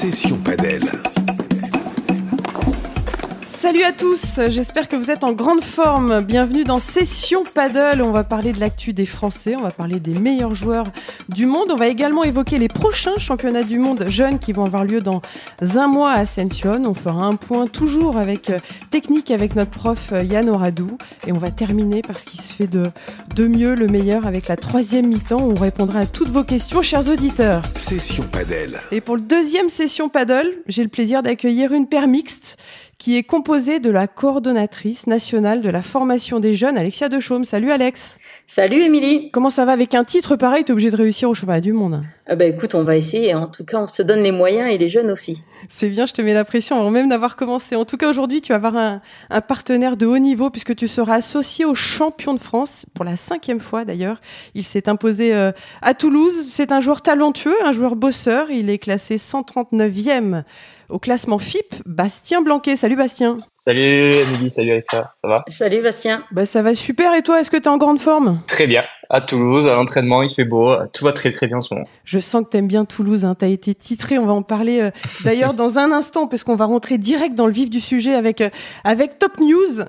Session Padel. Salut à tous, j'espère que vous êtes en grande forme. Bienvenue dans Session Paddle. On va parler de l'actu des Français, on va parler des meilleurs joueurs du monde. On va également évoquer les prochains championnats du monde jeunes qui vont avoir lieu dans un mois à Ascension. On fera un point toujours avec euh, technique avec notre prof euh, Yann Oradou. Et on va terminer par ce qui se fait de, de mieux, le meilleur, avec la troisième mi-temps. On répondra à toutes vos questions, chers auditeurs. Session Padel. Et pour le deuxième Session Paddle, j'ai le plaisir d'accueillir une paire mixte qui est composée de la coordonnatrice nationale de la formation des jeunes, Alexia Dechaume. Salut Alex. Salut Émilie. Comment ça va avec un titre pareil? T'es obligé de réussir au championnat du monde. Ah bah écoute, on va essayer. En tout cas, on se donne les moyens et les jeunes aussi. C'est bien, je te mets la pression avant même d'avoir commencé. En tout cas, aujourd'hui, tu vas avoir un, un, partenaire de haut niveau puisque tu seras associé au champion de France pour la cinquième fois d'ailleurs. Il s'est imposé euh, à Toulouse. C'est un joueur talentueux, un joueur bosseur. Il est classé 139e au classement FIP, Bastien Blanquet. Salut Bastien. Salut Émilie, salut Alexa, ça va? Salut Bastien. Bah ça va super et toi, est-ce que tu es en grande forme? Très bien, à Toulouse, à l'entraînement, il fait beau, tout va très très bien en ce moment. Je sens que tu aimes bien Toulouse, hein. tu as été titré, on va en parler euh, d'ailleurs dans un instant parce qu'on va rentrer direct dans le vif du sujet avec, euh, avec Top News.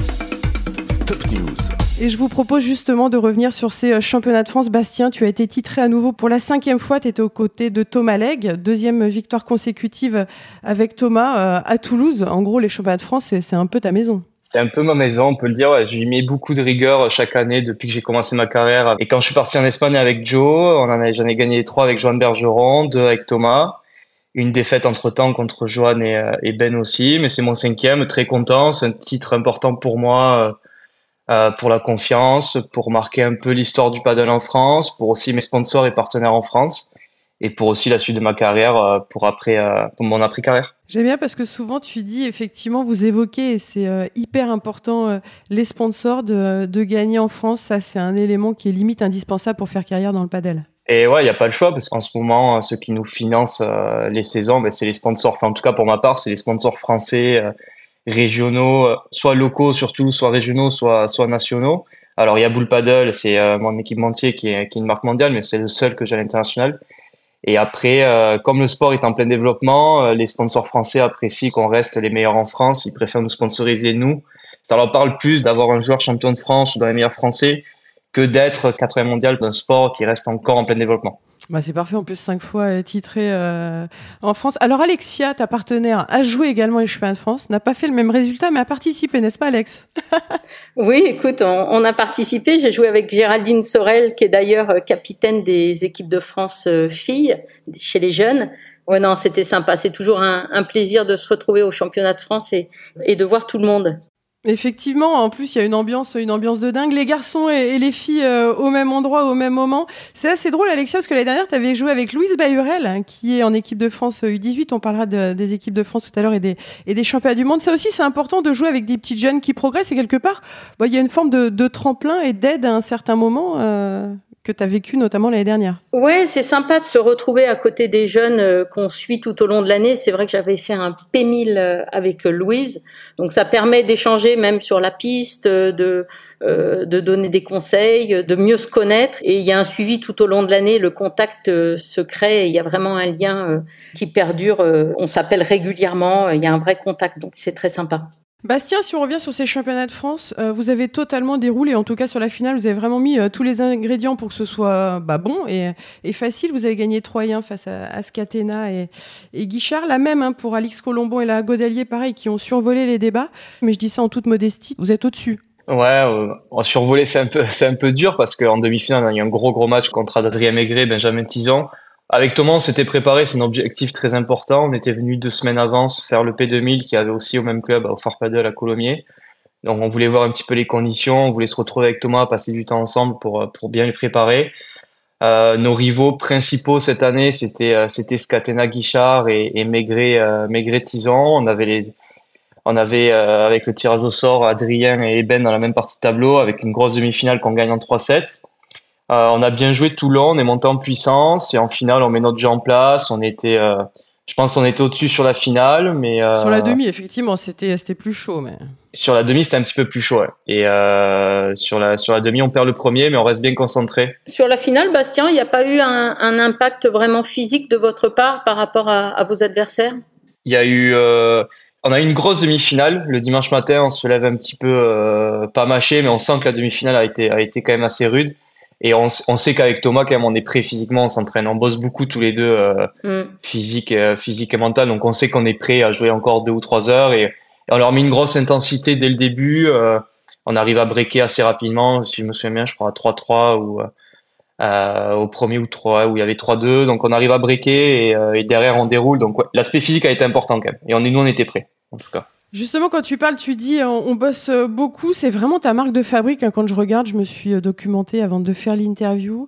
Top News. Et je vous propose justement de revenir sur ces euh, championnats de France. Bastien, tu as été titré à nouveau pour la cinquième fois. Tu étais aux côtés de Thomas Legge, deuxième victoire consécutive avec Thomas à Toulouse. En gros, les championnats de France, c'est un peu ta maison. C'est un peu ma maison, on peut le dire. Ouais, J'y mets beaucoup de rigueur chaque année depuis que j'ai commencé ma carrière. Et quand je suis parti en Espagne avec Joe, j'en ai gagné trois avec Joan Bergeron, deux avec Thomas. Une défaite entre-temps contre Joan et, euh, et Ben aussi. Mais c'est mon cinquième, très content. C'est un titre important pour moi euh, pour la confiance, pour marquer un peu l'histoire du paddle en France, pour aussi mes sponsors et partenaires en France, et pour aussi la suite de ma carrière, euh, pour après, euh, pour mon après carrière. J'aime bien parce que souvent tu dis effectivement, vous évoquez et c'est euh, hyper important les sponsors de, de, gagner en France. Ça, c'est un élément qui est limite indispensable pour faire carrière dans le paddle. Et ouais, il n'y a pas le choix parce qu'en ce moment, ceux qui nous financent les saisons, ben, c'est les sponsors. Enfin, en tout cas pour ma part, c'est les sponsors français régionaux, soit locaux surtout, soit régionaux, soit, soit nationaux. Alors il y a Bull Paddle, c'est euh, mon équipementier qui est, qui est une marque mondiale, mais c'est le seul que j'ai à l'international. Et après, euh, comme le sport est en plein développement, euh, les sponsors français apprécient qu'on reste les meilleurs en France. Ils préfèrent nous sponsoriser nous. Ça leur parle plus d'avoir un joueur champion de France ou dans les meilleurs français que d'être quatrième mondial d'un sport qui reste encore en plein développement. Bah c'est parfait, en plus cinq fois titré euh, en France. Alors Alexia, ta partenaire, a joué également les championnats de France, n'a pas fait le même résultat, mais a participé, n'est-ce pas Alex? Oui, écoute, on, on a participé. J'ai joué avec Géraldine Sorel, qui est d'ailleurs euh, capitaine des équipes de France euh, filles, chez les jeunes. Ouais, non, c'était sympa. C'est toujours un, un, plaisir de se retrouver au championnat de France et, et de voir tout le monde. Effectivement, en plus il y a une ambiance, une ambiance de dingue. Les garçons et, les filles euh, au même endroit, au même moment. C'est assez drôle, Alexia, parce que l'année dernière, tu avais joué avec Louise Bayurel, qui est en équipe de France U18. On parlera de, des équipes de France tout à l'heure et des, et des championnats du monde. Ça aussi, c'est important de jouer avec des petites jeunes qui progressent. Et quelque part, bah, il y a une forme de, de tremplin et d'aide à un certain moment. Euh que tu as vécu notamment l'année dernière. Ouais, c'est sympa de se retrouver à côté des jeunes euh, qu'on suit tout au long de l'année. C'est vrai que j'avais fait un P1000 euh, avec Louise, donc ça permet d'échanger même sur la piste, de euh, de donner des conseils, de mieux se connaître. Et il y a un suivi tout au long de l'année. Le contact euh, se crée. Il y a vraiment un lien euh, qui perdure. on s'appelle régulièrement. Il y a un vrai contact, donc c'est très sympa. Bastien, si on revient sur ces championnats de France, euh, vous avez totalement déroulé, en tout cas sur la finale, vous avez vraiment mis euh, tous les ingrédients pour que ce soit bah, bon et, facile. Vous avez gagné 3-1 face à, à Scatena et, Guichard. La même hein, pour Alix Colombo et la Godelier, pareil, qui ont survolé les débats. Mais je dis ça en toute modestie, vous êtes au-dessus. Ouais, euh, survoler c'est un peu un peu dur parce qu'en demi-finale, on a eu un gros gros match contre Adrien Maigret, Benjamin Tison. Avec Thomas, on s'était préparé, c'est un objectif très important. On était venu deux semaines avant faire le P2000 qui avait aussi au même club, au Farpaddle à Colomiers. Donc on voulait voir un petit peu les conditions, on voulait se retrouver avec Thomas, passer du temps ensemble pour, pour bien les préparer. Euh, nos rivaux principaux cette année, c'était euh, Scatena Guichard et, et Maigret, euh, Maigret Tison. On avait on avait euh, avec le tirage au sort Adrien et Eben dans la même partie de tableau avec une grosse demi-finale qu'on gagne en 3-7. Euh, on a bien joué tout long, on est monté en puissance et en finale on met notre jeu en place. On était, euh, Je pense qu'on était au-dessus sur la finale, mais sur la demi, effectivement, c'était c'était plus chaud, mais sur la demi, c'était un petit peu plus chaud. Et sur la sur la demi, on perd le premier, mais on reste bien concentré. Sur la finale, Bastien, il n'y a pas eu un, un, impact vraiment physique de votre part par rapport à, à vos adversaires? Il y a eu on a eu une grosse demi-finale. Le dimanche matin, on se lève un petit peu euh, pas mâché, mais on sent que la demi-finale a été, a été quand même assez rude. Et on, on sait qu'avec Thomas, quand même, on est prêt physiquement, on s'entraîne, on bosse beaucoup tous les deux, euh, mm. physique, euh, physique et mental. Donc on sait qu'on est prêt à jouer encore deux ou trois heures. Et, on leur met une grosse intensité dès le début. Euh, on arrive à breaker assez rapidement. Si je me souviens bien, je crois à 3-3 ou au premier ou 3 où il y avait 3-2. Donc on arrive à breaker et, et derrière on déroule. Donc l'aspect physique a été important quand même. Et on nous, on était prêts en tout cas. Justement, quand tu parles, tu dis on, bosse euh, beaucoup. C'est vraiment ta marque de fabrique. Hein. Quand je regarde, je me suis euh, documentée avant de faire l'interview.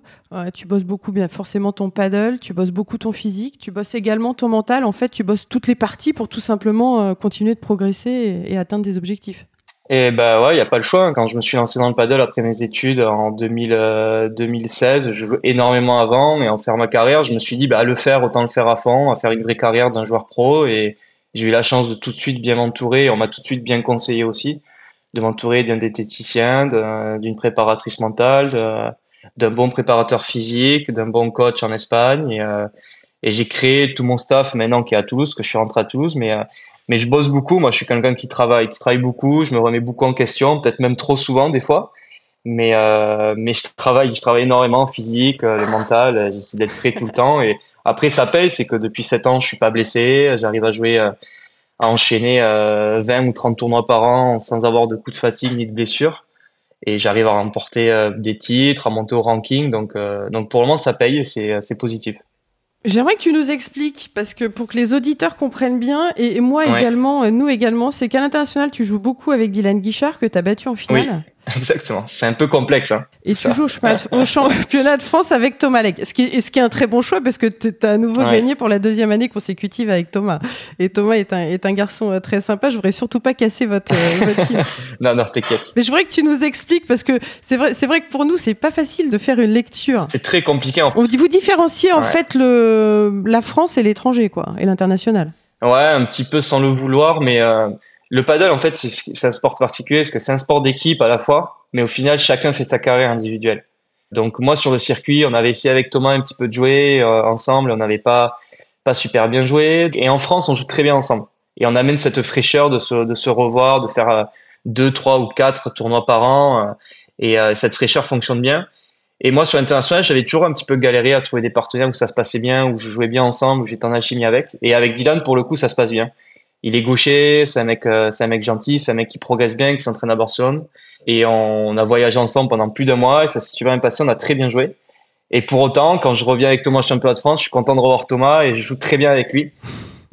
tu bosses beaucoup, bien forcément ton paddle. Tu bosses beaucoup ton physique. Tu bosses également ton mental. En fait, tu bosses toutes les parties pour tout simplement euh, continuer de progresser et, atteindre des objectifs. Et bah ouais, il y a pas le choix. Hein. Quand je me suis lancé dans le paddle après mes études en 2000, 2016, je jouais énormément avant, mais en faire ma carrière, je me suis dit bah le faire, autant le faire à fond, à faire une vraie carrière d'un joueur pro et j'ai eu la chance de tout de suite bien m'entourer. On m'a tout de suite bien conseillé aussi de m'entourer d'un diététicien, d'une préparatrice mentale, d'un bon préparateur physique, d'un bon coach en Espagne. Et, euh, et j'ai créé tout mon staff maintenant qui est à Toulouse, que je suis rentré à Toulouse. Mais, euh, mais je bosse beaucoup. Moi, je suis quelqu'un qui travaille, qui travaille beaucoup. Je me remets beaucoup en question, peut-être même trop souvent des fois. Mais, euh, mais je travaille, je travaille énormément physique, le mental. J'essaie d'être prêt tout le temps. Et après, ça paye, c'est que depuis 7 ans, je suis pas blessé, j'arrive à jouer, euh, à enchaîner 20 euh, ou 30 tournois par an sans avoir de coups de fatigue ni de blessure. Et j'arrive à remporter euh, des titres, à monter au ranking. Donc, donc pour le moment, ça paye, c'est positif. J'aimerais que tu nous expliques, parce que pour que les auditeurs comprennent bien, et, moi également, nous également, c'est qu'à l'international, tu joues beaucoup avec Dylan Guichard, que tu as battu en finale. Exactement, c'est un peu complexe. Hein, et tu joues au, championnat de France avec Thomas Legge, ce qui, est, ce qui est un très bon choix parce que tu as à nouveau gagné pour la deuxième année consécutive avec Thomas. Et Thomas est un, est un garçon euh, très sympa, je voudrais surtout pas casser votre, euh, votre team. non, non, t'inquiète. Mais je voudrais que tu nous expliques parce que c'est vrai, c'est vrai que pour nous, c'est pas facile de faire une lecture. C'est très compliqué. En... On, vous différenciez en fait le, la France et l'étranger, quoi, et l'international. Ouais, un petit peu sans le vouloir, mais... Euh le paddle, en fait, c'est un sport particulier parce que c'est un sport d'équipe à la fois, mais au final, chacun fait sa carrière individuelle. Donc moi, sur le circuit, on avait essayé avec Thomas un petit peu de jouer euh, ensemble, on n'avait pas pas super bien joué. Et en France, on joue très bien ensemble. Et on amène cette fraîcheur de se, revoir, de faire euh, deux, trois ou quatre tournois par an. Euh, et cette fraîcheur fonctionne bien. Et moi, sur l'international, j'avais toujours un petit peu galéré à trouver des partenaires où ça se passait bien, où je jouais bien ensemble, où j'étais en alchimie avec. Et avec Dylan, pour le coup, ça se passe bien il est gaucher, c'est un mec, euh, c'est un mec gentil, c'est un mec qui progresse bien, qui s'entraîne à Barcelone. Et on a voyagé ensemble pendant plus d'un mois et ça s'est super bien passé. On a très bien joué. Et pour autant, quand je reviens avec Thomas championnat de France, je suis content de revoir Thomas et je joue très bien avec lui.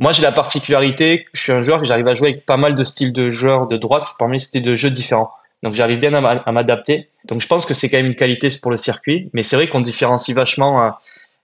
Moi, j'ai la particularité, je suis un joueur que j'arrive à jouer avec pas mal de styles de joueurs de droite, parmi c'était de jeux différents. Donc j'arrive bien à m'adapter. Donc je pense que c'est quand même une qualité pour le circuit, mais c'est vrai qu'on différencie vachement euh,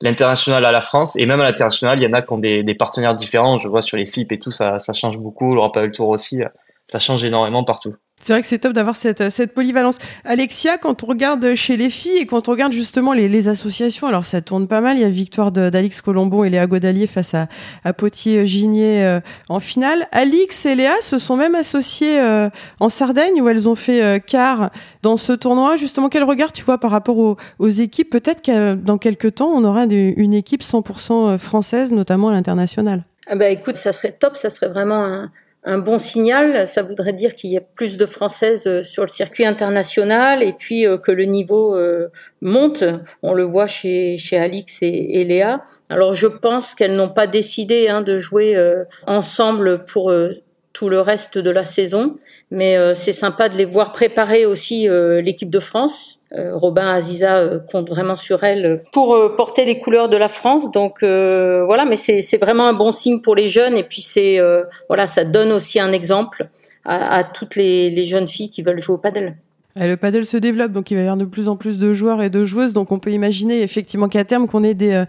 l'international à la France et même à l'international, il y en a qui ont des, partenaires différents. Je vois sur les flips et tout, ça, ça change beaucoup. Le Tour aussi, ça change énormément partout. C'est vrai que c'est top d'avoir cette, cette polyvalence. Alexia, quand on regarde chez les filles et quand on regarde justement les, les associations, alors ça tourne pas mal. Il y a victoire d'Alix Colombo et Léa Godalier face à, à Potier-Gigné euh, en finale. Alix et Léa se sont même associées euh, en Sardaigne où elles ont fait euh, quart dans ce tournoi. Justement, quel regard tu vois par rapport aux, aux équipes? Peut-être que dans quelques temps, on aura une équipe 100% française, notamment à l'international. Ah bah écoute, ça serait top, ça serait vraiment un un bon signal. Ça voudrait dire qu'il y a plus de Françaises euh, sur le circuit international et puis euh, que le niveau euh, monte. On le voit chez, chez Alix et, Léa. Alors je pense qu'elles n'ont pas décidé hein, de jouer ensemble pour tout le reste de la saison, mais c'est sympa de les voir préparer aussi l'équipe de France. Euh, Robin Aziza euh, compte vraiment sur elle pour euh, porter les couleurs de la France. Donc voilà, mais c'est vraiment un bon signe pour les jeunes et puis c'est voilà, ça donne aussi un exemple à, toutes les, jeunes filles qui veulent jouer au paddle. le paddle se développe, donc il va y avoir de plus en plus de joueurs et de joueuses. Donc on peut imaginer effectivement qu'à terme qu'on ait des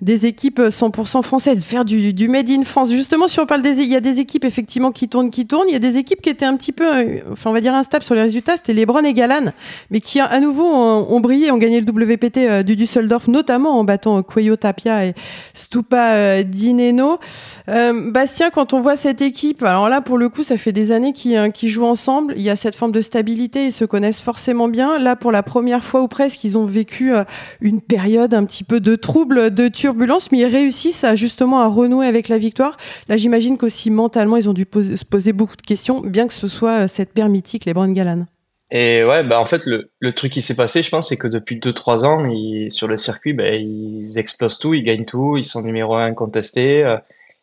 des équipes 100% françaises, faire du, du made in France. Justement, si on parle des, il y a des équipes effectivement qui tournent, qui tournent. Il y a des équipes qui étaient un petit peu, enfin on va dire instables sur les résultats. C'était Lebron et Galan, mais qui à nouveau ont, brillé, ont gagné le WPT du Düsseldorf, notamment en battant Cuello Tapia et Stupa Dineno. Bastien, quand on voit cette équipe, alors là pour le coup, ça fait des années qu'ils jouent ensemble. Il y a cette forme de stabilité, ils se connaissent forcément bien. Là, pour la première fois ou presque, ils ont vécu euh, une période un petit peu de trouble, de turbulence, mais ils réussissent à, justement à renouer avec la victoire. Là, j'imagine qu'aussi mentalement, ils ont dû se poser beaucoup de questions, bien que ce soit euh, cette paire mythique, les Brand Galan. Et ouais, bah en fait, le, le truc qui s'est passé, je pense, c'est que depuis 2-3 ans, ils, sur le circuit, bah, ils explosent tout, ils gagnent tout, ils sont numéro 1 contestés. Euh,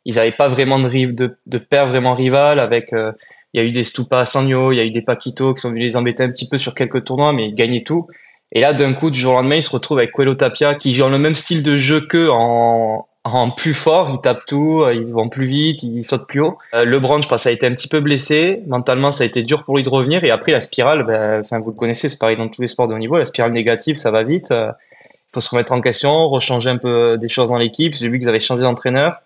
ils n'avaient pas vraiment de, de, paire vraiment rivale avec il y a eu des Stupa Sangno, il y a eu des Paquito qui sont venus les embêter un petit peu sur quelques tournois, mais ils gagnaient tout. Et là, d'un coup, du jour au lendemain, ils se retrouvent avec Coelho Tapia, qui joue le même style de jeu qu'eux en, plus fort. Ils tapent tout, ils vont plus vite, ils sautent plus haut. Euh, LeBron, je pense, a été un petit peu blessé. Mentalement, ça a été dur pour lui de revenir. Et après, la spirale, ben, vous le connaissez, c'est pareil dans tous les sports de haut niveau. La spirale négative, ça va vite. Euh, il faut se remettre en question, rechanger un peu des choses dans l'équipe. J'ai vu vous avez changé d'entraîneur.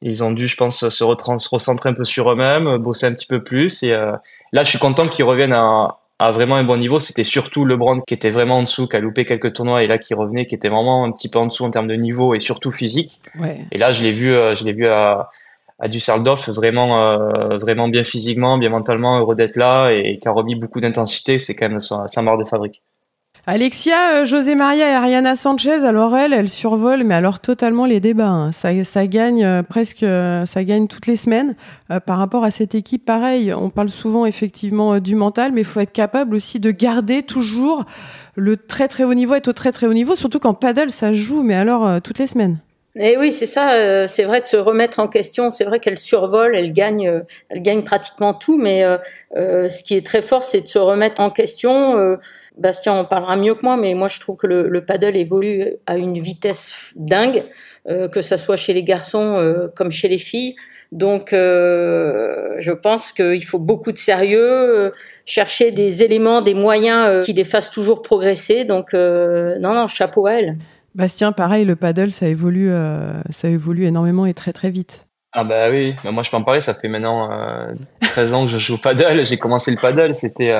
Ils ont dû, je pense, se, recentrer un peu sur eux-mêmes, bosser un petit peu plus. Et euh, là, je suis content qu'ils reviennent à, à, vraiment un bon niveau. C'était surtout LeBron qui était vraiment en dessous, qui a loupé quelques tournois, et là qui revenait, qui était vraiment un petit peu en dessous en termes de niveau et surtout physique. Ouais. Et là, je l'ai vu, euh, je l'ai vu à, à Düsseldorf vraiment, euh, vraiment bien physiquement, bien mentalement, heureux d'être là et qui a remis beaucoup d'intensité. C'est quand même sa, sa marque de fabrique. Alexia, euh, José Maria et Ariana Sanchez, alors elle, elle survole, mais alors totalement les débats. Hein. Ça, ça, gagne euh, presque, euh, ça gagne toutes les semaines. par rapport à cette équipe, pareil, on parle souvent effectivement du mental, mais il faut être capable aussi de garder toujours le très très haut niveau, être au très très haut niveau, surtout quand paddle ça joue, mais alors toutes les semaines. Et oui, c'est ça. c'est vrai de se remettre en question. C'est vrai qu'elle survole, elle gagne, elle gagne pratiquement tout. Mais ce qui est très fort, c'est de se remettre en question Bastien en parlera mieux que moi, mais moi je trouve que le, le paddle évolue à une vitesse dingue, euh, que ça soit chez les garçons euh, comme chez les filles. Donc, euh, je pense qu'il faut beaucoup de sérieux, chercher des éléments, des moyens qui les fassent toujours progresser. Donc, non, non, chapeau à elle. Bastien, pareil, le paddle, ça évolue, ça évolue énormément et très très vite. Ah bah oui, moi je peux en parler, ça fait maintenant 13 ans que je joue au paddle. J'ai commencé le paddle, c'était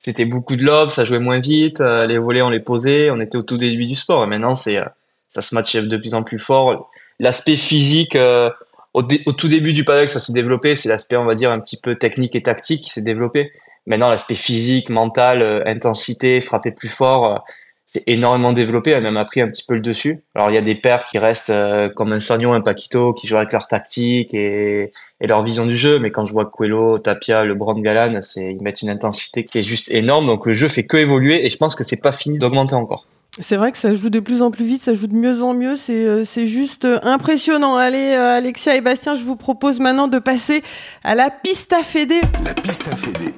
c'était beaucoup de lobes, ça jouait moins vite, euh, les volets on les posait, on était au tout début du sport. Et maintenant euh, ça se matche de plus en plus fort. L'aspect physique euh, au, au, tout début du paddock, ça s'est développé. C'est l'aspect, on va dire, un petit peu technique et tactique qui s'est développé. Maintenant, l'aspect physique, mental, intensité, frapper plus fort, c'est énormément développé, a même appris un petit peu le dessus. Alors il y a des pères qui restent euh, comme un Sagnon, un Paquito, qui jouent avec leur tactique et, et, leur vision du jeu, mais quand je vois Coelho, Tapia, le Brand Galan, c'est ils mettent une intensité qui est juste énorme, donc le jeu fait que évoluer et je pense que c'est pas fini d'augmenter encore. C'est vrai que ça joue de plus en plus vite, ça joue de mieux en mieux, c'est euh, c'est juste euh, impressionnant. Allez, Alexia et Bastien, je vous propose maintenant de passer à la piste à Fédé. La piste à Fédé.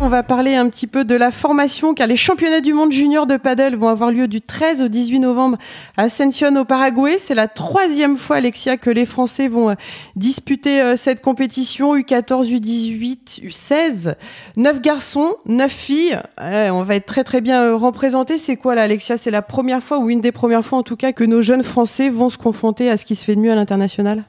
On va parler un petit peu de la formation car les championnats du monde junior de paddle vont avoir lieu du 13 au 18 novembre à Ascension au Paraguay. C'est la troisième fois, Alexia, que les Français vont euh, disputer euh, cette compétition U14, U18, U16. Neuf garçons, neuf filles. on va être très très bien euh, représentés. C'est quoi là, Alexia? C'est la première fois ou une des premières fois en tout cas que nos jeunes Français vont se confronter à ce qui se fait de mieux à l'international?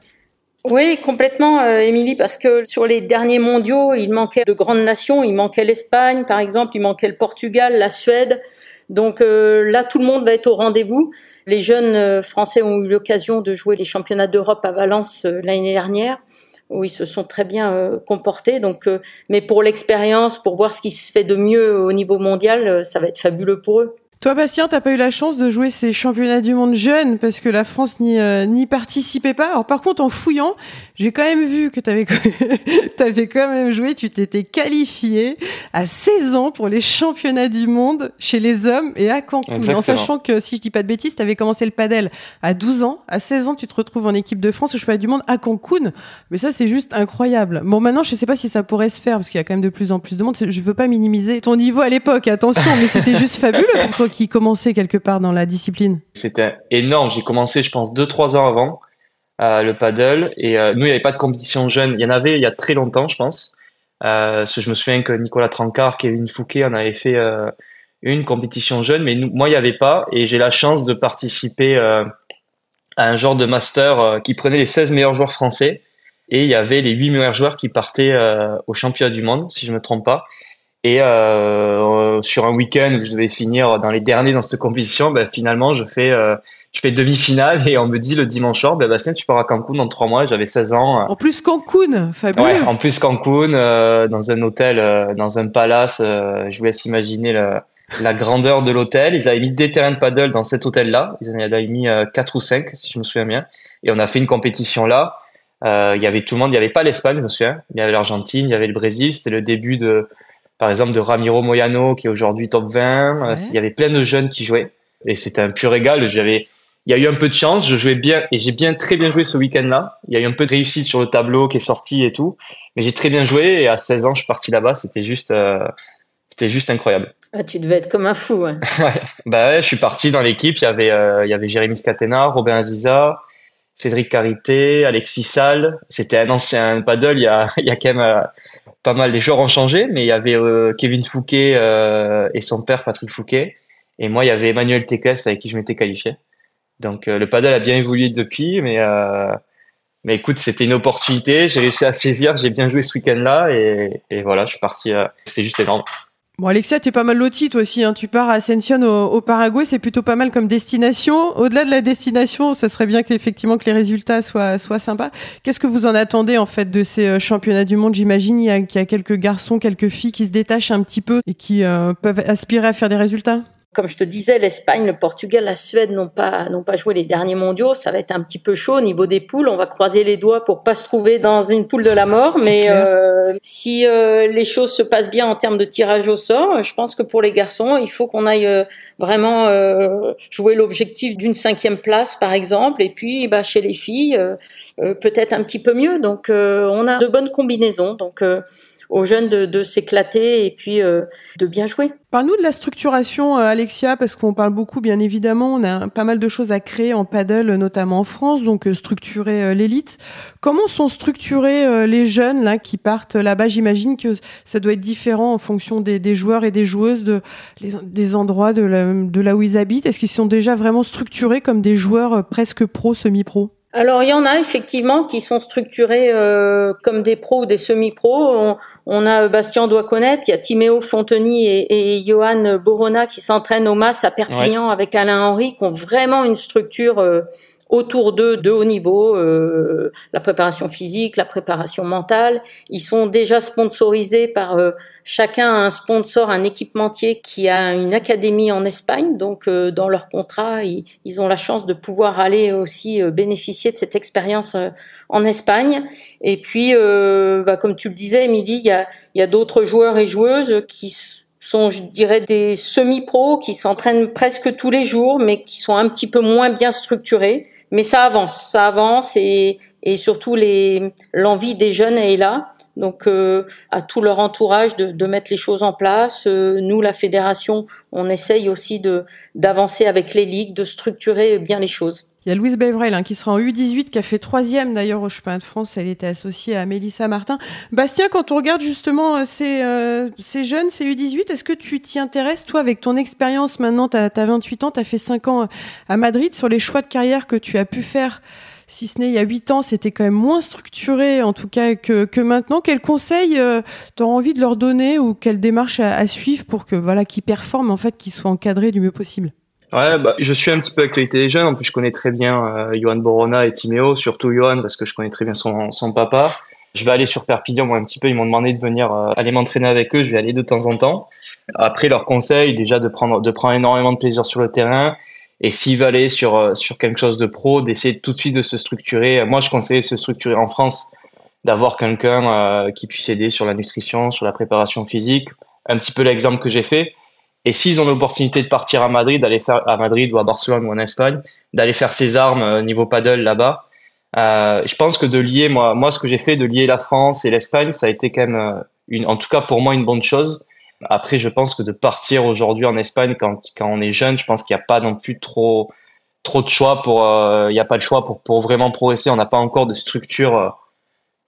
Oui, complètement, euh, Émilie, parce que sur les derniers mondiaux, il manquait de grandes nations. Il manquait l'Espagne, par exemple, il manquait le Portugal, la Suède. Donc euh, là, tout le monde va être au rendez-vous. Les jeunes euh, Français ont eu l'occasion de jouer les championnats d'Europe à Valence l'année dernière, où ils se sont très bien comportés. Donc, mais pour l'expérience, pour voir ce qui se fait de mieux au niveau mondial, ça va être fabuleux pour eux. Toi, Bastien, t'as pas eu la chance de jouer ces championnats du monde jeunes parce que la France n'y euh, participait pas? Alors, par contre, en fouillant, j'ai quand même vu que t'avais avais quand même joué. Tu t'étais qualifié à 16 ans pour les championnats du monde chez les hommes et à Cancun. En sachant que, si je dis pas de bêtises, t'avais commencé le padel à 12 ans. À 16 ans, tu te retrouves en équipe de France au championnat du monde à Cancun. Mais ça, c'est juste incroyable. Bon, maintenant, je sais pas si ça pourrait se faire parce qu'il y a quand même de plus en plus de monde. Je veux pas minimiser ton niveau à l'époque, attention, mais c'était juste fabuleux pour toi qui commençait quelque part dans la discipline C'était énorme. J'ai commencé, je pense, 2-3 ans avant euh, le paddle. Et euh, nous, il n'y avait pas de compétition jeune. Il y en avait il y a très longtemps, je pense. Euh, je me souviens que Nicolas Trancard, Kevin Fouquet, on avait fait une compétition jeune, mais moi, il n'y avait pas. Et j'ai la chance de participer à un genre de master qui prenait les 16 meilleurs joueurs français. Et il y avait les 8 meilleurs joueurs qui partaient au championnat du monde, si je ne me trompe pas. Et euh, sur un week-end où je devais finir dans les derniers dans cette compétition, ben, finalement, je fais, euh, je fais demi-finale et on me dit le dimanche soir, ben, Bastien, tu pars à Cancun dans trois mois. J'avais 16 ans. En plus, Cancun, fabuleux. Ouais, en plus, Cancun, euh, dans un hôtel, euh, dans un palace. Euh, je vous laisse imaginer la, la grandeur de l'hôtel. Ils avaient mis des terrains de paddle dans cet hôtel-là. Ils en avaient mis quatre ou cinq, si je me souviens bien. Et on a fait une compétition là. Il y avait tout le monde. Il n'y avait pas l'Espagne, je me souviens. Il y avait l'Argentine, il y avait le Brésil. C'était le début de par exemple de Ramiro Moyano qui est aujourd'hui top 20. Euh, il y avait plein de jeunes qui jouaient et c'était un pur régal. J'avais, il y a eu un peu de chance, je jouais bien et j'ai bien très bien joué ce week-end-là. Il y a eu un peu de réussite sur le tableau qui est sorti et tout, mais j'ai très bien joué et à 16 ans je suis parti là-bas. C'était juste, euh, c'était juste incroyable. Ah, tu devais être comme un fou. Hein. ouais. Bah ouais, je suis parti dans l'équipe. Il y avait, euh, il y avait Jérémy Scatena, Robin Aziza. Cédric Carité, Alexis Salle. C'était un ancien paddle. Il y a, il y a quand même pas mal. Les joueurs ont changé, mais il y avait euh, Kevin Fouquet euh, et son père Patrick Fouquet. Et moi, il y avait Emmanuel Tekes avec qui je m'étais qualifié. Donc euh, le paddle a bien évolué depuis, mais mais écoute, c'était une opportunité. J'ai réussi à saisir. J'ai bien joué ce week-end-là et, et voilà, je suis parti. c'était juste énorme. Bon, Alexia, es pas mal loti, toi aussi. Hein. Tu pars à Ascension au, Paraguay, c'est plutôt pas mal comme destination. Au-delà de la destination, ce serait bien qu'effectivement que les résultats soient, soient sympas. Qu'est-ce que vous en attendez en fait de ces euh, championnats du monde? J'imagine qu'il y, a quelques garçons, quelques filles qui se détachent un petit peu et qui euh, peuvent aspirer à faire des résultats comme je te disais, l'Espagne, le Portugal, la Suède n'ont pas n'ont pas joué les derniers mondiaux. Ça va être un petit peu chaud au niveau des poules. On va croiser les doigts pour pas se trouver dans une poule de la mort. Mais euh, si euh, les choses se passent bien en termes de tirage au sort, je pense que pour les garçons, il faut qu'on aille euh, vraiment jouer l'objectif d'une cinquième place, par exemple. Et puis, bah, chez les filles, peut-être un petit peu mieux. Donc, on a de bonnes combinaisons. Donc aux jeunes de, s'éclater et puis euh, de bien jouer. Parle-nous de la structuration, euh, Alexia, parce qu'on parle beaucoup, bien évidemment, on a pas mal de choses à créer en paddle, notamment en France, donc euh, structurer l'élite. Comment sont structurés les jeunes là qui partent là-bas? J'imagine que ça doit être différent en fonction des, joueurs et des joueuses de, des endroits de, de là où ils habitent. Est-ce qu'ils sont déjà vraiment structurés comme des joueurs presque pro, semi-pro? Alors il y en a effectivement qui sont structurés euh, comme des pros ou des semi-pros. On, a Bastien doit connaître, il y a Timéo Fonteny et, et Johan Borona qui s'entraînent au MAS à Perpignan avec Alain Henry, qui ont vraiment une structure euh, autour d'eux de haut niveau, euh, la préparation physique, la préparation mentale. Ils sont déjà sponsorisés par euh, chacun un sponsor, un équipementier qui a une académie en Espagne. Donc euh, dans leur contrat, ils, ils, ont la chance de pouvoir aller aussi bénéficier de cette expérience en Espagne. Et puis, bah, comme tu le disais, Émilie, il y a, y a d'autres joueurs et joueuses qui sont, je dirais, des semi-pros qui s'entraînent presque tous les jours, mais qui sont un petit peu moins bien structurés mais ça avance, ça avance et, et surtout l'envie des jeunes est là. Donc euh, à tout leur entourage de, de, mettre les choses en place. Euh, nous, la fédération, on essaye aussi de d'avancer avec les ligues, de structurer bien les choses. Il y a Louise Bevrel hein, qui sera en U18, qui a fait troisième d'ailleurs au championnat de France. Elle était associée à Mélissa Martin. Bastien, quand on regarde justement euh, ces, euh, ces jeunes, ces U18, est-ce que tu t'y intéresses, toi, avec ton expérience maintenant Tu as, 28 ans, tu as fait 5 ans à Madrid, sur les choix de carrière que tu as pu faire? Si ce n'est il y a 8 ans, c'était quand même moins structuré en tout cas que, que maintenant. Quels conseils euh, envie de leur donner ou quelle démarche à, à suivre pour que voilà qu'ils performent en fait, qu'ils soient encadrés du mieux possible? Ouais, bah, je suis un petit peu l'actualité des jeunes. En plus, je connais très bien euh, Johan Borona et Timéo, surtout Johan parce que je connais très bien son, son papa. Je vais aller sur Perpignan, moi, un petit peu. Ils m'ont demandé de venir euh, aller m'entraîner avec eux. Je vais aller de temps en temps. Après, leur conseil, déjà de prendre, de prendre énormément de plaisir sur le terrain. Et s'ils veulent aller sur, euh, sur quelque chose de pro, d'essayer tout de suite de se structurer. Moi, je conseille de se structurer en France, d'avoir quelqu'un euh, qui puisse aider sur la nutrition, sur la préparation physique. Un petit peu l'exemple que j'ai fait. Et s'ils ont l'opportunité de partir à Madrid, d'aller faire à Madrid ou à Barcelone ou en Espagne, d'aller faire ses armes euh, niveau paddle là-bas, euh, je pense que de lier, moi, moi, ce que j'ai fait, de lier la France et l'Espagne, ça a été quand même, euh, une, en tout cas pour moi, une bonne chose. Après, je pense que de partir aujourd'hui en Espagne quand, quand on est jeune, je pense qu'il n'y a pas non plus trop, trop de choix pour, euh, il n'y a pas de choix pour, pour vraiment progresser. On n'a pas encore de structure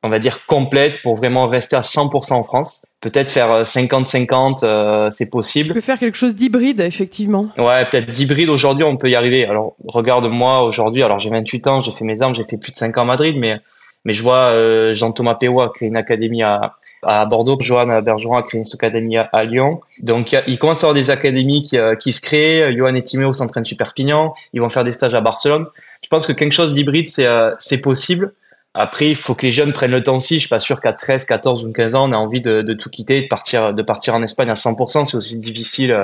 on va dire, complète pour vraiment rester à 100% en France. Peut-être faire 50-50, euh, euh, c'est possible. Tu peux faire quelque chose d'hybride, effectivement. Ouais, peut-être d'hybride aujourd'hui, on peut y arriver. Alors, regarde-moi aujourd'hui, alors j'ai 28 ans, j'ai fait mes armes, j'ai fait plus de 5 ans à Madrid, mais mais je vois euh, Jean-Thomas Péwa a créé une académie à, à Bordeaux, Johan Bergeron a créé une académie à, Lyon. Donc il commence à avoir des académies qui, euh, qui se créent. Johan et Timéo s'entraînent sur Perpignan. Ils vont faire des stages à Barcelone. Je pense que quelque chose d'hybride, c'est euh, c'est possible. Après, il faut que les jeunes prennent le temps aussi. Je suis pas sûr qu'à 13, 14 ou 15 ans, on a envie de, tout quitter, de partir, de partir en Espagne à 100%. C'est aussi difficile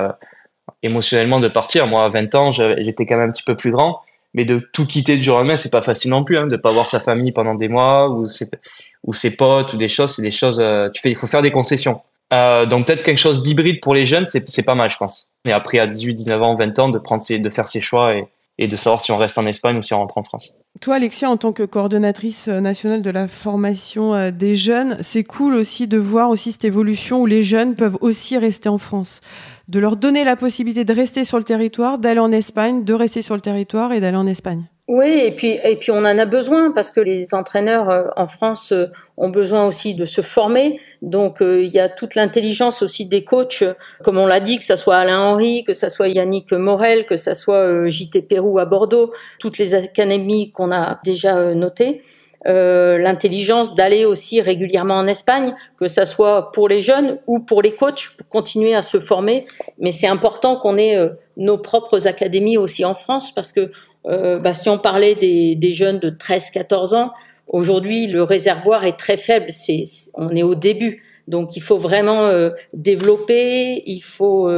émotionnellement de partir. Moi, à 20 ans, j'étais quand même un petit peu plus grand mais de tout quitter du jour au lendemain, c'est pas facile non plus, hein, de pas voir sa famille pendant des mois ou ses, potes ou des choses, c'est des choses, euh, tu fais, il faut faire des concessions. Euh, donc peut-être quelque chose d'hybride pour les jeunes, c'est pas mal, je pense. Mais après, à 18, 19 ans, 20 ans, de prendre ses, de faire ses choix et de savoir si on reste en Espagne ou si on rentre en France. Toi, Alexia, en tant que coordonnatrice euh, nationale de la formation des jeunes, c'est cool aussi de voir aussi cette évolution où les jeunes peuvent aussi rester en France de leur donner la possibilité de rester sur le territoire, d'aller en Espagne, de rester sur le territoire et d'aller en Espagne. Oui, et puis et puis on en a besoin parce que les entraîneurs euh, en France euh, ont besoin aussi de se former. Donc euh, il y a toute l'intelligence aussi des coachs, comme on l'a dit, que ça soit Alain Henry, que ça soit Yannick Morel, que ça soit JT Pérou à Bordeaux, toutes les académies qu'on a déjà notées. Euh, l'intelligence d'aller aussi régulièrement en Espagne, que ça soit pour les jeunes ou pour les coachs, pour continuer à se former. Mais c'est important qu'on ait nos propres académies aussi en France, parce que euh, bah, si on parlait des, des jeunes de 13-14 ans, aujourd'hui le réservoir est très faible. C'est, on est au début, donc il faut vraiment développer, il faut,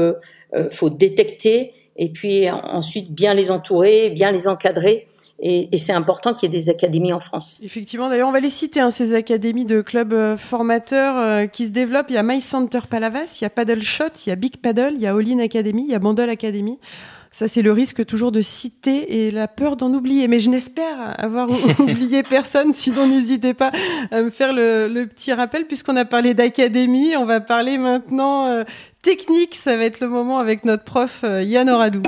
faut détecter, et puis ensuite bien les entourer, bien les encadrer et, et c'est important qu'il y ait des académies en France. Effectivement, d'ailleurs, on va les citer, hein, ces académies de clubs euh, formateurs euh, qui se développent. Il y a My Center Palavas, il y a Paddle Shot, il y a Big Paddle, il y a All In Academy, il y a Bandol Academy. Ça, c'est le risque toujours de citer et la peur d'en oublier. Mais je n'espère avoir oublié personne, sinon n'hésitez pas à me faire le, le petit rappel. Puisqu'on a parlé d'académie, on va parler maintenant euh, technique. Ça va être le moment avec notre prof Yann Oradou.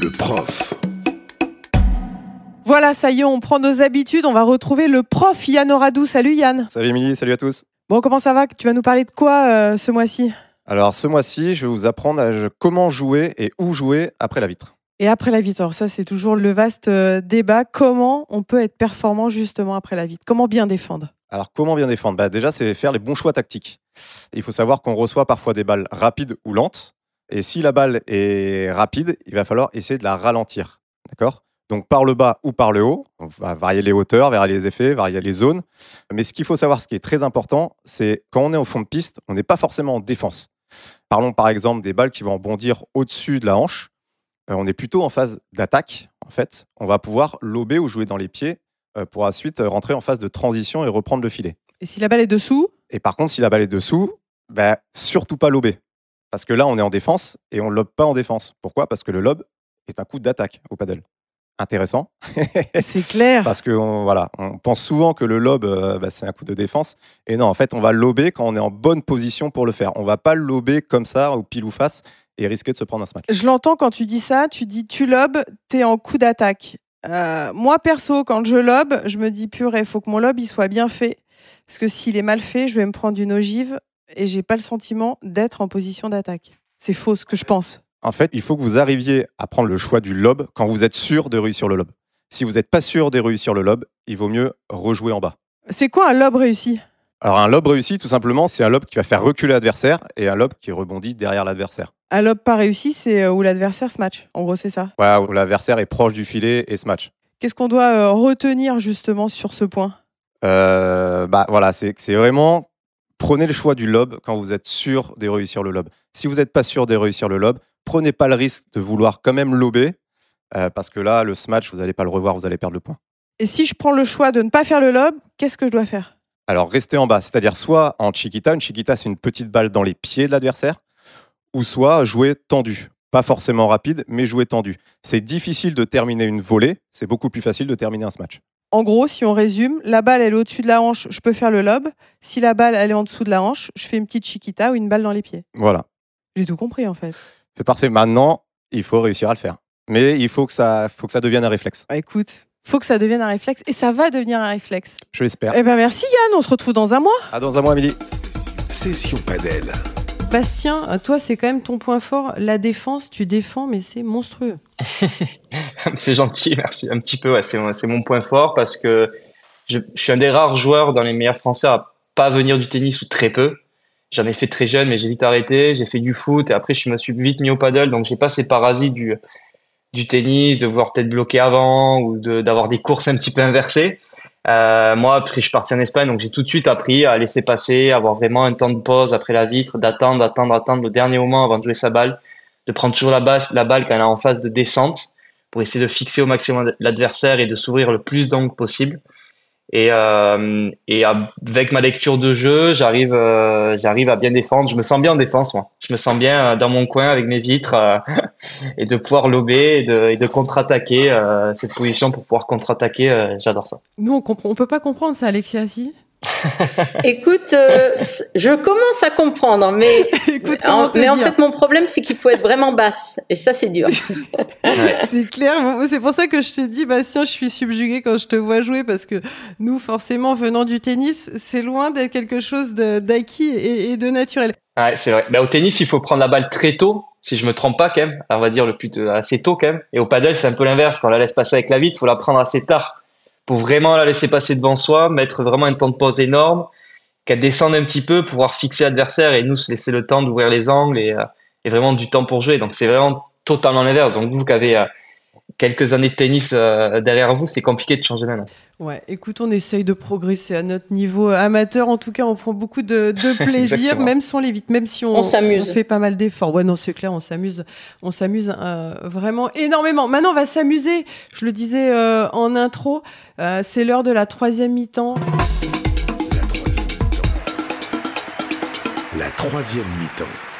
Le prof. Voilà, ça y est, on prend nos habitudes. On va retrouver le prof Yann Oradou. Salut Yann. Salut Émilie, salut à tous. Bon, comment ça va? Tu vas nous parler de quoi euh, ce mois-ci? Alors, ce mois-ci, je vais vous apprendre comment jouer et où jouer après la vitre. Et après la vitre, Alors ça c'est toujours le vaste euh, débat. Comment on peut être performant justement après la vitre? Comment bien défendre? Alors comment bien défendre? Bah, Déjà c'est faire les bons choix tactiques. Il faut savoir qu'on reçoit parfois des balles rapides ou lentes. Et si la balle est rapide, il va falloir essayer de la ralentir. D'accord? Donc par le bas ou par le haut. On va varier les hauteurs, varier les effets, varier les zones. Mais ce qu'il faut savoir, ce qui est très important, c'est quand on est au fond de piste, on n'est pas forcément en défense. Parlons par exemple des balles qui vont bondir au-dessus de la hanche. Euh, on est plutôt en phase d'attaque, en fait. On va pouvoir lober ou jouer dans les pieds euh, pour ensuite rentrer en phase de transition et reprendre le filet. Et si la balle est dessous? Et par contre, si la balle est dessous, bah, surtout pas lober. Parce que là, on est en défense et on ne lobe pas en défense. Pourquoi? Parce que le lob est un coup d'attaque au paddle intéressant. c'est clair. Parce que voilà, on pense souvent que le lob, euh, bah, c'est un coup de défense. Et non, en fait, on va lober quand on est en bonne position pour le faire. On va pas lober comme ça, au pile ou face, et risquer de se prendre un smack. Je l'entends quand tu dis ça, tu dis tu lobes, tu es en coup d'attaque. Euh, moi, perso, quand je lobe, je me dis purée, il faut que mon lob il soit bien fait. Parce que s'il est mal fait, je vais me prendre une ogive et j'ai pas le sentiment d'être en position d'attaque. C'est faux ce que je pense en fait, il faut que vous arriviez à prendre le choix du lob quand vous êtes sûr de réussir le lob. Si vous n'êtes pas sûr de réussir le lob, il vaut mieux rejouer en bas. C'est quoi un lob réussi? Alors un lob réussi, tout simplement, c'est un lob qui va faire reculer l'adversaire et un lob qui rebondit derrière l'adversaire. Un lob pas réussi, c'est euh, où l'adversaire se match. En gros, c'est ça. Ouais, où l'adversaire est proche du filet et se match. Qu'est-ce qu'on doit euh, retenir justement sur ce point? Euh, Bah voilà, c'est vraiment prenez le choix du lob quand vous êtes sûr de réussir le lob. Si vous n'êtes pas sûr de réussir le lob, prenez pas le risque de vouloir quand même lober, euh, parce que là, le smash, vous n'allez pas le revoir, vous allez perdre le point. Et si je prends le choix de ne pas faire le lob, qu'est-ce que je dois faire? Alors, rester en bas, c'est-à-dire soit en chiquita, une chiquita, c'est une petite balle dans les pieds de l'adversaire, ou soit jouer tendu. Pas forcément rapide, mais jouer tendu. C'est difficile de terminer une volée, c'est beaucoup plus facile de terminer un smash. En gros, si on résume, la balle elle est au-dessus de la hanche, je peux faire le lob. Si la balle elle est en dessous de la hanche, je fais une petite chiquita ou une balle dans les pieds. Voilà. J'ai tout compris en fait. C'est parfait. Maintenant, il faut réussir à le faire. Mais il faut que ça, faut que ça devienne un réflexe. Bah, écoute, faut que ça devienne un réflexe et ça va devenir un réflexe. Je l'espère. Eh ben merci Yann, on se retrouve dans un mois. À dans un mois, Amélie. Session Padel. Bastien, toi c'est quand même ton point fort, la défense, tu défends mais c'est monstrueux. c'est gentil, merci. Un petit peu, ouais, c'est, c'est mon point fort parce que je, je, suis un des rares joueurs dans les meilleurs français à pas venir du tennis ou très peu. J'en ai fait très jeune, mais j'ai vite arrêté. J'ai fait du foot et après je me suis vite mis au paddle, donc j'ai pas ces parasites du tennis, de voir peut-être bloquer avant ou d'avoir des courses un petit peu inversées. Euh, moi, après, je suis parti en Espagne, donc j'ai tout de suite appris à laisser passer, avoir vraiment un temps de pause après la vitre, d'attendre, d'attendre, d'attendre le dernier moment avant de jouer sa balle, de prendre toujours la, basse, la balle quand elle est en phase de descente pour essayer de fixer au maximum l'adversaire et de s'ouvrir le plus d'angles possible. Et, euh, et avec ma lecture de jeu, j'arrive, euh, j'arrive à bien défendre. Je me sens bien en défense, moi. Je me sens bien euh, dans mon coin avec mes vitres euh, et de pouvoir lober et de, et de contre-attaquer euh, cette position pour pouvoir contre-attaquer. J'adore ça. Nous, on on peut pas comprendre ça, Alexia, si? Écoute, euh, je commence à comprendre, mais, Écoute, en, mais en fait, mon problème, c'est qu'il faut être vraiment basse. Et ça, c'est dur. Ouais. C'est clair. Bon, C'est pour ça que je te dis, Bastien, je suis subjuguée quand je te vois jouer parce que nous, forcément, venant du tennis, c'est loin d'être quelque chose de- d'acquis et, et de naturel. Ouais, c'est vrai. Bah, au tennis, il faut prendre la balle très tôt, si je me trompe pas quand même. On va dire le plus de- assez tôt quand même. Et au paddle, c'est un peu l'inverse. Quand on la laisse passer avec la vitre, il faut la prendre assez tard pour vraiment la laisser passer devant soi, mettre vraiment un temps de pause énorme, qu'elle descende un petit peu, pouvoir fixer l'adversaire et nous se laisser le temps d'ouvrir les angles et, euh, et vraiment du temps pour jouer. Donc c'est vraiment totalement l'inverse. Donc vous qui avez euh, quelques années de tennis euh, derrière vous, c'est compliqué de changer maintenant. Ouais, écoute, on essaye de progresser à notre niveau amateur. En tout cas, on prend beaucoup de, de plaisir, même sans les vitres, même si on, On s'amuse. on fait pas mal d'efforts. Ouais, non, c'est clair, on s'amuse, on s'amuse euh, vraiment énormément. Maintenant, on va s'amuser. Je le disais euh, en intro, euh, c'est l'heure de la troisième mi-temps. La troisième mi-temps. La troisième mi-temps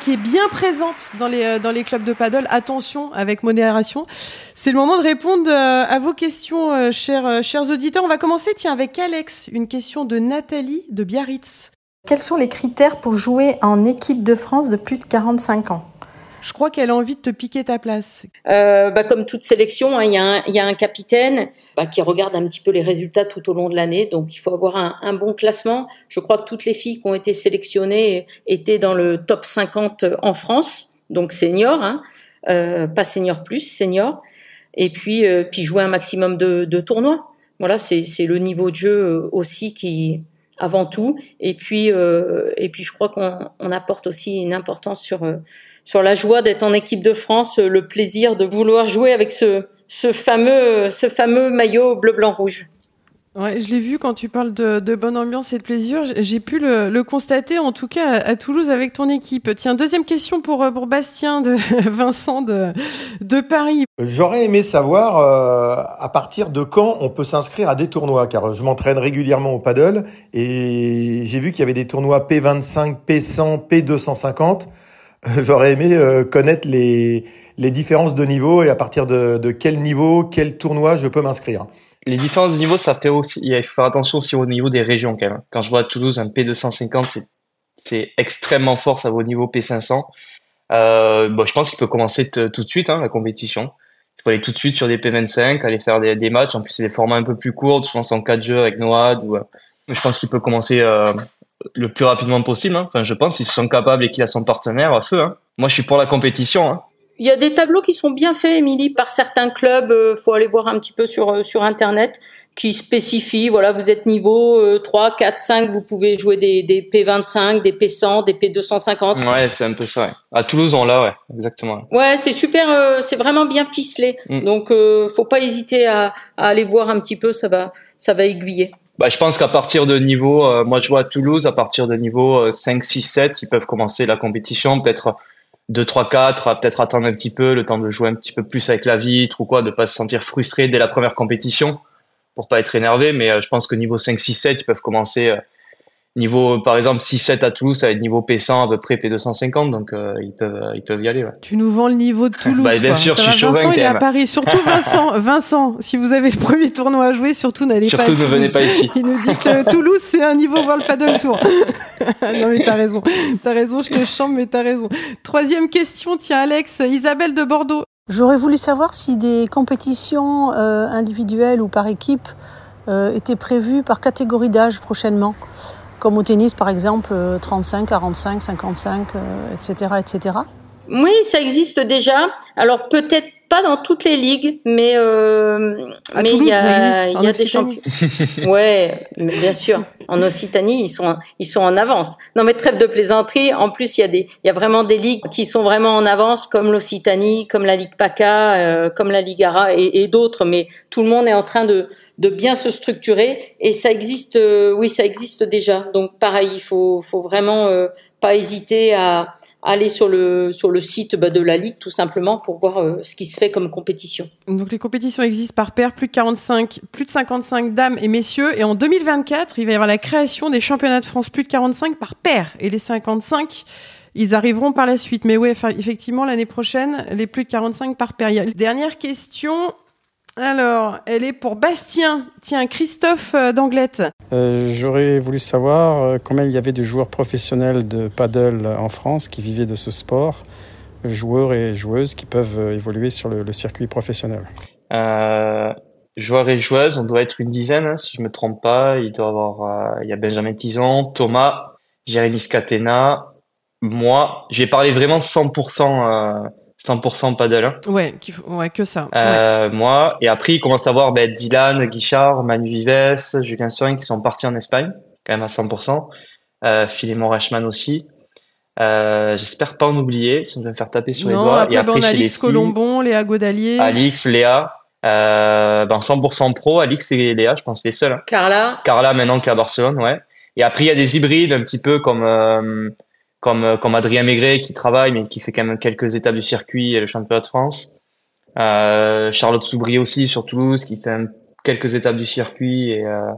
qui est bien présente dans les, euh, dans les clubs de paddle. Attention, avec modération. C'est le moment de répondre euh, à vos questions, euh, chers, chers auditeurs. On va commencer, tiens, avec Alex. Une question de Nathalie de Biarritz. Quels sont les critères pour jouer en équipe de France de plus de 45 ans? Je crois qu'elle a envie de te piquer ta place. Euh, bah, comme toute sélection, hein, il y, a un- capitaine bah, qui regarde un petit peu les résultats tout au long de l'année. Donc, il faut avoir un, bon classement. Je crois que toutes les filles qui ont été sélectionnées étaient dans le top 50 en France, donc senior, hein, euh, pas senior plus, senior. Et puis, euh, puis jouer un maximum de, de tournois. Voilà, c'est le niveau de jeu aussi qui avant tout. Et puis, euh, et puis, je crois qu'on on apporte aussi une importance sur euh, sur la joie d'être en équipe de France, euh, le plaisir de vouloir jouer avec ce, ce fameux, ce fameux maillot bleu, blanc, rouge. Ouais, je l'ai vu quand tu parles de, de bonne ambiance et de plaisir. J'ai- pu le, le constater, en tout cas, à, Toulouse avec ton équipe. Tiens, deuxième question pour, euh, pour Bastien de Vincent de, de Paris. J'aurais aimé savoir euh, à partir de quand on peut s'inscrire à des tournois, car je m'entraîne régulièrement au paddle et j'ai vu qu'il y avait des tournois P25, P100, P250. Euh, J'aurais aimé euh, connaître les, les différences de niveau et à partir de, de quel niveau, quel tournoi je peux m'inscrire. Les différences de niveau, ça fait aussi, il faut faire attention aussi au niveau des régions quand même. Quand je vois à Toulouse un P250, c'est, extrêmement fort, ça vaut au niveau P500. Euh, bon, je pense qu'il peut commencer tout de suite hein, la compétition. Il faut aller tout de suite sur des P25, aller faire des, des matchs. En plus, c'est des formats un peu plus courts, souvent c'est en 4 jeux avec Noad. Ou, euh, je pense qu'il peut commencer euh, le plus rapidement possible. hein. Enfin, je pense s'ils sont capables et qu'il a son partenaire, à feu. Hein. Moi, je suis pour la compétition. Il y a des tableaux qui sont bien faits, Émilie, par certains clubs. euh, faut aller voir un petit peu sur, euh, sur Internet qui spécifient, voilà, vous êtes niveau euh, 3, 4, 5, vous pouvez jouer des, des P25, des P100, des P250. Ouais, c'est un peu ça. Ouais. À Toulouse, on l'a, ouais, exactement. Ouais, c'est super, euh, c'est vraiment bien ficelé. Mm. Donc, euh, faut pas hésiter à, à aller voir un petit peu, ça va, ça va aiguiller. Bah, je pense qu'à partir de niveau, euh, moi je vois à Toulouse, à partir de niveau euh, 5, 6, 7, ils peuvent commencer la compétition, peut-être 2, 3, 4, à peut-être attendre un petit peu, le temps de jouer un petit peu plus avec la vitre ou quoi, de pas se sentir frustré dès la première compétition pour pas être énervé, mais euh, je pense que niveau 5, 6, 7, ils peuvent commencer euh, niveau, par exemple, 6, 7 à Toulouse, ça va être niveau P100, à peu près P250, donc euh, ils, peuvent, euh, ils peuvent y aller. Ouais. Tu nous vends le niveau de Toulouse. Bah, bien quoi. sûr, Ça je suis chauvin Vincent, que il est à. Paris. Surtout Vincent. Vincent, si vous avez le premier tournoi à jouer, surtout n'allez pas. Surtout ne venez pas ici. Il nous dit que Toulouse, c'est un niveau World Paddle Tour. non, mais t'as raison. T'as raison, je te chante, mais t'as raison. Troisième question, tiens, Alex. Isabelle de Bordeaux. J'aurais voulu savoir si des compétitions individuelles ou par équipe étaient prévues par catégorie d'âge prochainement, comme au tennis par exemple 35, 45, 55, etc., etc. Oui, ça existe déjà. Alors peut-être pas dans toutes les ligues, mais euh, mais il y a, y a des champions. ouais, bien sûr. En Occitanie, ils sont ils sont en avance. Non, mais trêve de plaisanterie. En plus, il y a des il y a vraiment des ligues qui sont vraiment en avance, comme l'Occitanie, comme la Ligue PACA, euh, comme la Ligue ARA et, et d'autres. Mais tout le monde est en train de de bien se structurer et ça existe. Euh, oui, ça existe déjà. Donc pareil, il faut faut vraiment euh, pas hésiter à aller sur le sur le site bah, de la ligue tout simplement pour voir euh, ce qui se fait comme compétition. Donc les compétitions existent par paire, plus de 45, plus de 55 dames et messieurs et en 2024, il va y avoir la création des championnats de France plus de 45 par paire et les 55 ils arriveront par la suite. Mais oui, effectivement, l'année prochaine, les plus de 45 par paire. Dernière question. Alors, elle est pour Bastien. Tiens, Christophe euh, d'Anglette. Euh, j'aurais voulu savoir euh, combien il y avait de joueurs professionnels de paddle en France qui vivaient de ce sport, joueurs et joueuses qui peuvent évoluer sur le, circuit professionnel. joueurs et joueuses, on doit être une dizaine, hein, si je me trompe pas. Il doit avoir, il y a Benjamin Tison, Thomas, Jérémy Scatena, moi. J'ai parlé vraiment 100% 100% paddle. Hein. Ouais, ouais, que ça. Euh, Moi, et après, il commence à voir ben, Dylan, Guichard, Manu Vives, Julien Soin qui sont partis en Espagne, quand même à 100%. Euh, Philemon Reichmann aussi. Euh, J'espère pas en oublier, si on va me faire taper sur les doigts. Après, et après, ben, on a Alix Colombon, Léa Godalier. Alix, Léa. Euh, ben 100% pro, Alix et Léa, je pense les seuls. Hein. Carla. Carla maintenant qui est à Barcelone, ouais. Et après, il y a des hybrides un petit peu comme euh, comme, euh, comme Adrien Maigret qui travaille mais qui fait quand même quelques étapes du circuit et le championnat de France. Euh, Charlotte Soubry aussi sur Toulouse qui fait quelques étapes du circuit et euh,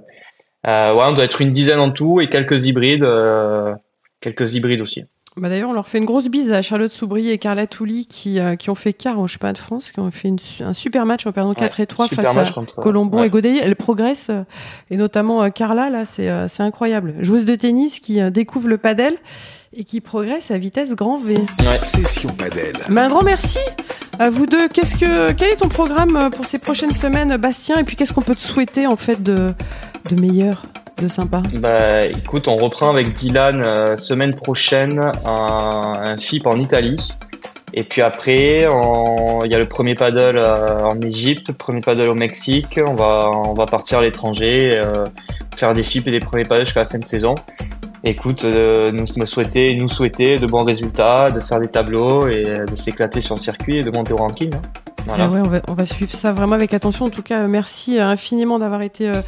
euh, ouais on doit être une dizaine en tout et quelques hybrides euh, quelques hybrides aussi. Bah D'ailleurs, on leur fait une grosse bise à Charlotte Soubry et Carla Touli qui, qui ont fait quart au championnat de France, qui ont fait un super match en perdant 4 et 3 face à Colombon et Godet. Elles progressent, et notamment Carla, là, c'est incroyable. Joueuse de tennis qui découvre le padel et qui progresse à vitesse grand V. Session Padel. Mais un grand merci à vous deux. Qu'est-ce que, quel est ton programme pour ces prochaines semaines, Bastien? Et puis qu'est-ce qu'on peut te souhaiter en fait de, de meilleur de sympa? Bah écoute, on reprend avec Dylan euh, semaine prochaine un, un FIP en Italie. Et puis après, il y a le premier paddle euh, en Égypte, premier paddle au Mexique. On va, on va partir à l'étranger, euh, faire des FIP et des premiers paddles jusqu'à la fin de saison écoute, euh, nous me souhaiter, nous souhaiter de bons résultats, de faire des tableaux et euh, de s'éclater sur le circuit et de monter au ranking. Hein. Voilà. Ah ouais, on, va, on, va, suivre ça vraiment avec attention. En tout cas, merci infiniment d'avoir été euh,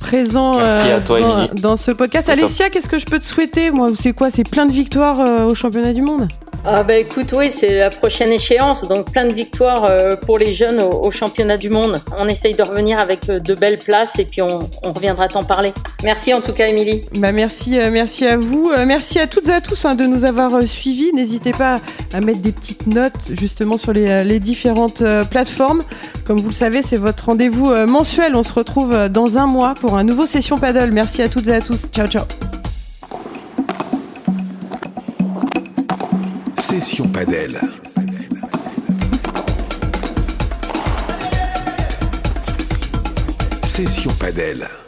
présent euh, dans, dans, ce podcast. Alessia, qu'est-ce que je peux te souhaiter Moi, c'est quoi? C'est plein de victoires au championnat du monde? Ah bah écoute, oui, c'est la prochaine échéance, donc plein de victoires euh, pour les jeunes au, championnat du monde. On essaye de revenir avec euh, de belles places et puis on, reviendra t'en parler. Merci en tout cas, Émilie. Bah merci, euh, merci à vous, merci à toutes et à tous hein, de nous avoir suivis. N'hésitez pas à mettre des petites notes justement sur les, les différentes plateformes. Comme vous le savez, c'est votre rendez-vous mensuel. On se retrouve dans un mois pour un nouveau session paddle. Merci à toutes et à tous. Ciao, ciao. Session Padel. Session Padel.